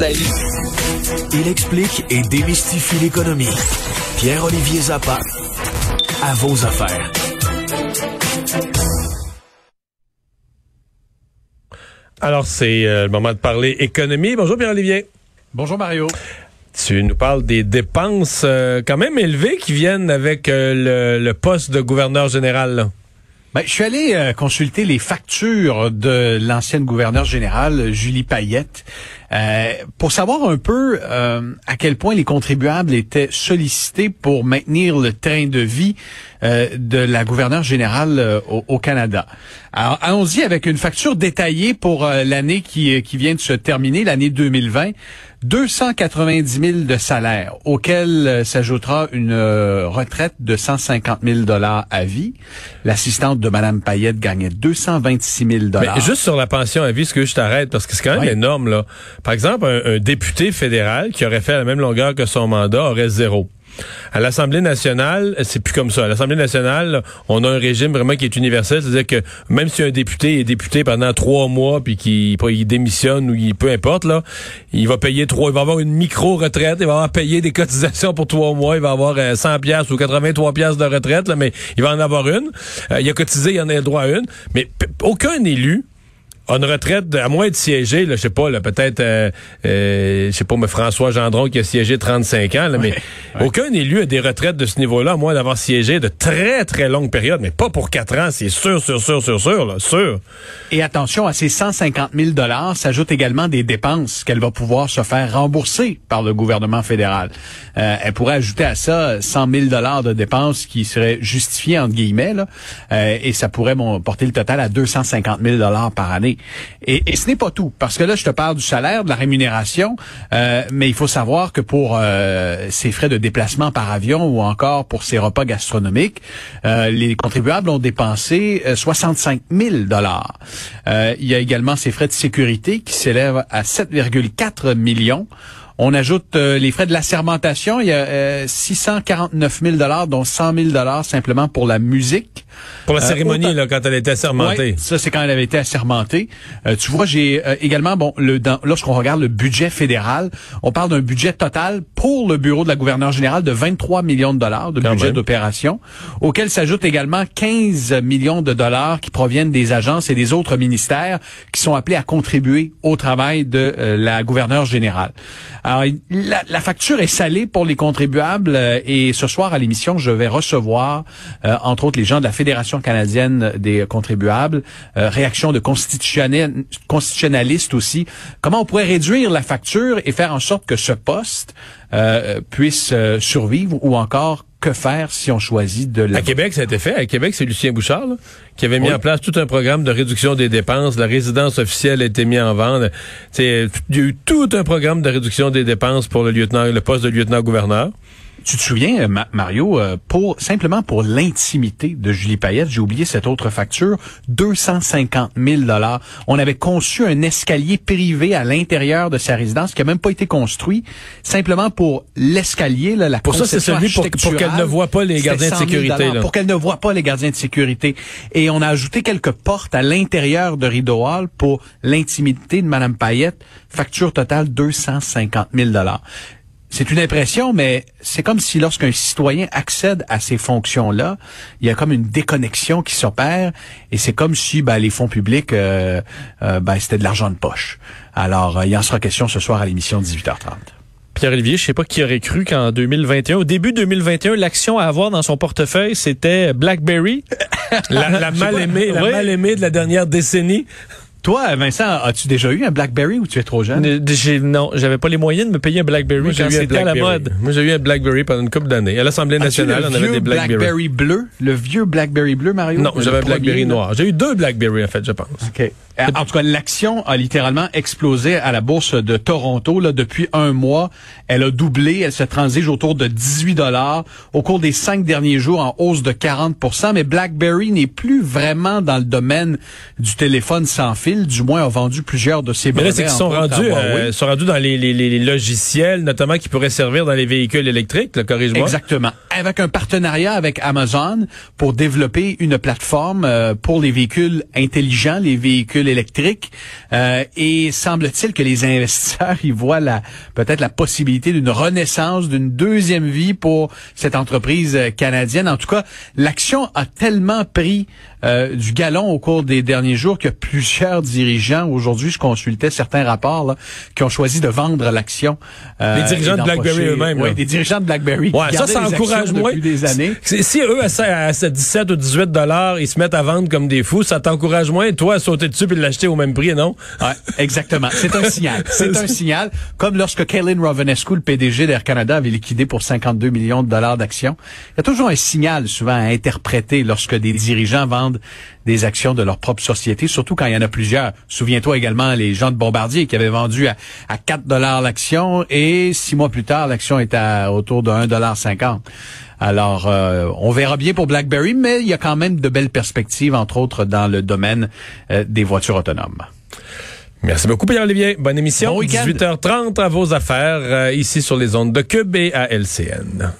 Salut. Il explique et démystifie l'économie. Pierre-Olivier Zappa, à vos affaires. Alors, c'est euh, le moment de parler économie. Bonjour Pierre-Olivier. Bonjour Mario. Tu nous parles des dépenses euh, quand même élevées qui viennent avec euh, le, le, poste de gouverneur général. Là. Ben, je suis allé euh, consulter les factures de l'ancienne gouverneure générale, Julie Payette, euh, pour savoir un peu euh, à quel point les contribuables étaient sollicités pour maintenir le train de vie de la gouverneure générale au, au, Canada. Alors, allons-y avec une facture détaillée pour l'année qui, qui vient de se terminer, l'année 2020. 290 000 de salaire, auquel euh, s'ajoutera une euh, retraite de 150 000 dollars à vie. L'assistante de Mme Payette gagnait 226 000 dollars. Mais juste sur la pension à vie, ce que je t'arrête, parce que c'est quand même énorme, là. Par exemple, un, député fédéral qui aurait fait la même longueur que son mandat aurait zéro. À l'Assemblée nationale, c'est plus comme ça. À l'Assemblée nationale, on a un régime vraiment qui est universel, c'est-à-dire que même si un député est député pendant trois mois puis qu'il démissionne ou il peu importe là, il va payer trois, il va avoir une micro retraite, il va avoir payé des cotisations pour trois mois, il va avoir 100 euh, pièces ou 83 pièces de retraite là, mais il va en avoir une. Euh, il a cotisé, il en a le droit à une, mais aucun élu une retraite, à moins de siéger, là, je sais pas, là, peut-être, euh, euh, je sais pas, mais François Gendron qui a siégé 35 ans, là, mais aucun élu a des retraites de ce niveau-là, à moins d'avoir siégé de très, très longues périodes, mais pas pour quatre ans, c'est sûr, sûr, sûr, sûr, sûr, là, sûr. Et attention, à ces 150 000 dollars s'ajoutent également des dépenses qu'elle va pouvoir se faire rembourser par le gouvernement fédéral. Euh, elle pourrait ajouter à ça 100 000 dollars de dépenses qui seraient justifiées, entre guillemets, là, euh, et ça pourrait bon, porter le total à 250 000 dollars par année. Et, ce n'est pas tout, parce que là, je te parle du salaire, de la rémunération, euh, mais il faut savoir que pour euh, ces frais de déplacement par avion ou encore pour ces repas gastronomiques, euh, les contribuables ont dépensé 65 000 dollars. il y a également ces frais de sécurité qui s'élèvent à 7,4 millions. On ajoute euh, les frais de l'assermentation. Il y a euh, 649 000 dont 100 000 simplement pour la musique. Pour la euh, cérémonie, là, quand elle était assermentée. ça, c'est quand elle avait été assermentée. Euh, tu vois, j'ai également, bon, le, lorsqu'on regarde le budget fédéral, on parle d'un budget total pour le bureau de la gouverneure générale de 23 millions de dollars de budget d'opération, auquel s'ajoutent également 15 millions de dollars qui proviennent des agences et des autres ministères qui sont appelés à contribuer au travail de la gouverneure générale. La, la, facture est salée pour les contribuables euh, et ce soir à l'émission, je vais recevoir, euh, entre autres, les gens de la Fédération canadienne des contribuables, euh, réaction de constitutionnalistes aussi. Comment on pourrait réduire la facture et faire en sorte que ce poste puisse survivre ou encore que faire si on choisit de la... À Québec, ça a été fait. À Québec, c'est Lucien Bouchard qui avait mis en place tout un programme de réduction des dépenses. La résidence officielle a été mise en vente. Il y a eu tout un programme de réduction des dépenses pour le lieutenant, le poste de lieutenant-gouverneur. Tu te souviens, euh, Mario, euh, pour simplement pour l'intimité de Julie Payette, j'ai oublié cette autre facture, 250 000 dollars. On avait conçu un escalier privé à l'intérieur de sa résidence qui a même pas été construit, simplement pour l'escalier, la Pour ça, c'est celui pour, pour qu'elle ne voit pas les gardiens de sécurité. Pour qu'elle ne voit pas les gardiens de sécurité. Et on a ajouté quelques portes à l'intérieur de Rideau Hall pour l'intimité de Madame Payette. Facture totale 250 000 dollars c'est une impression, mais c'est comme si lorsqu'un citoyen accède à ces fonctions-là, il y a comme une déconnexion qui s'opère, et c'est comme si ben, les fonds publics, euh, euh, ben, c'était de l'argent de poche. Alors, euh, il y en sera question ce soir à l'émission 18h30. Pierre-Olivier, je sais pas qui aurait cru qu'en 2021, au début 2021, l'action à avoir dans son portefeuille, c'était BlackBerry. la, mal aimée, la mal aimée de la dernière décennie. Toi, Vincent, as-tu déjà eu un BlackBerry ou tu es trop jeune? non, j'avais pas les moyens de me payer un BlackBerry quand c'était à la mode. Moi, j'ai eu un BlackBerry pendant une couple d'années. À l'Assemblée nationale, on avait des BlackBerry. BlackBerry bleu? Le vieux BlackBerry bleu, Mario? Non, j'avais un BlackBerry noir. J'ai eu deux BlackBerry, en fait, je pense. OK. En tout cas, l'action a littéralement explosé à la bourse de Toronto là, depuis un mois. Elle a doublé, elle se transige autour de 18 dollars au cours des cinq derniers jours en hausse de 40% Mais BlackBerry n'est plus vraiment dans le domaine du téléphone sans fil. Du moins, a vendu plusieurs de ses brevets. Mais là, c'est qu'ils sont rendus, euh, sont rendus dans les, les, les, logiciels, notamment qui pourraient servir dans les véhicules électriques. Corrige-moi. Exactement. Avec un partenariat avec Amazon pour développer une plateforme euh, pour les véhicules intelligents, les véhicules électriques. Euh, et semble-t-il que les investisseurs y voient la peut-être la possibilité d'une renaissance, d'une deuxième vie pour cette entreprise canadienne. En tout cas, l'action a tellement pris euh, du galon au cours des derniers jours que plusieurs dirigeants, aujourd'hui, je consultais certains rapports, là, qui ont choisi de vendre l'action. Euh, les dirigeants de BlackBerry eux-mêmes. Oui, des dirigeants de BlackBerry. Ouais, ça, ça encourage moins. des années. Si eux, à, 17 ou 18 dollars, ils se mettent à vendre comme des fous, ça t'encourage moins, toi, à sauter dessus et de l'acheter au même prix, non? Ouais, exactement. C'est un signal. C'est un signal. Comme lorsque Kaylin Rovanescu, le PDG d'Air Canada, avait liquidé pour 52 millions de dollars d'actions. Il y a toujours un signal, souvent, à interpréter lorsque des dirigeants vendent des actions de leur propre société, surtout quand il y en a plusieurs. Souviens-toi également les gens de Bombardier qui avaient vendu à, 4 dollars l'action et six mois plus tard, l'action était à autour de 1,50 alors, euh, on verra bien pour BlackBerry, mais il y a quand même de belles perspectives, entre autres dans le domaine euh, des voitures autonomes. Merci beaucoup, Pierre-Olivier. Bonne émission. 18h30 à vos affaires, euh, ici sur les ondes de Cube et à LCN.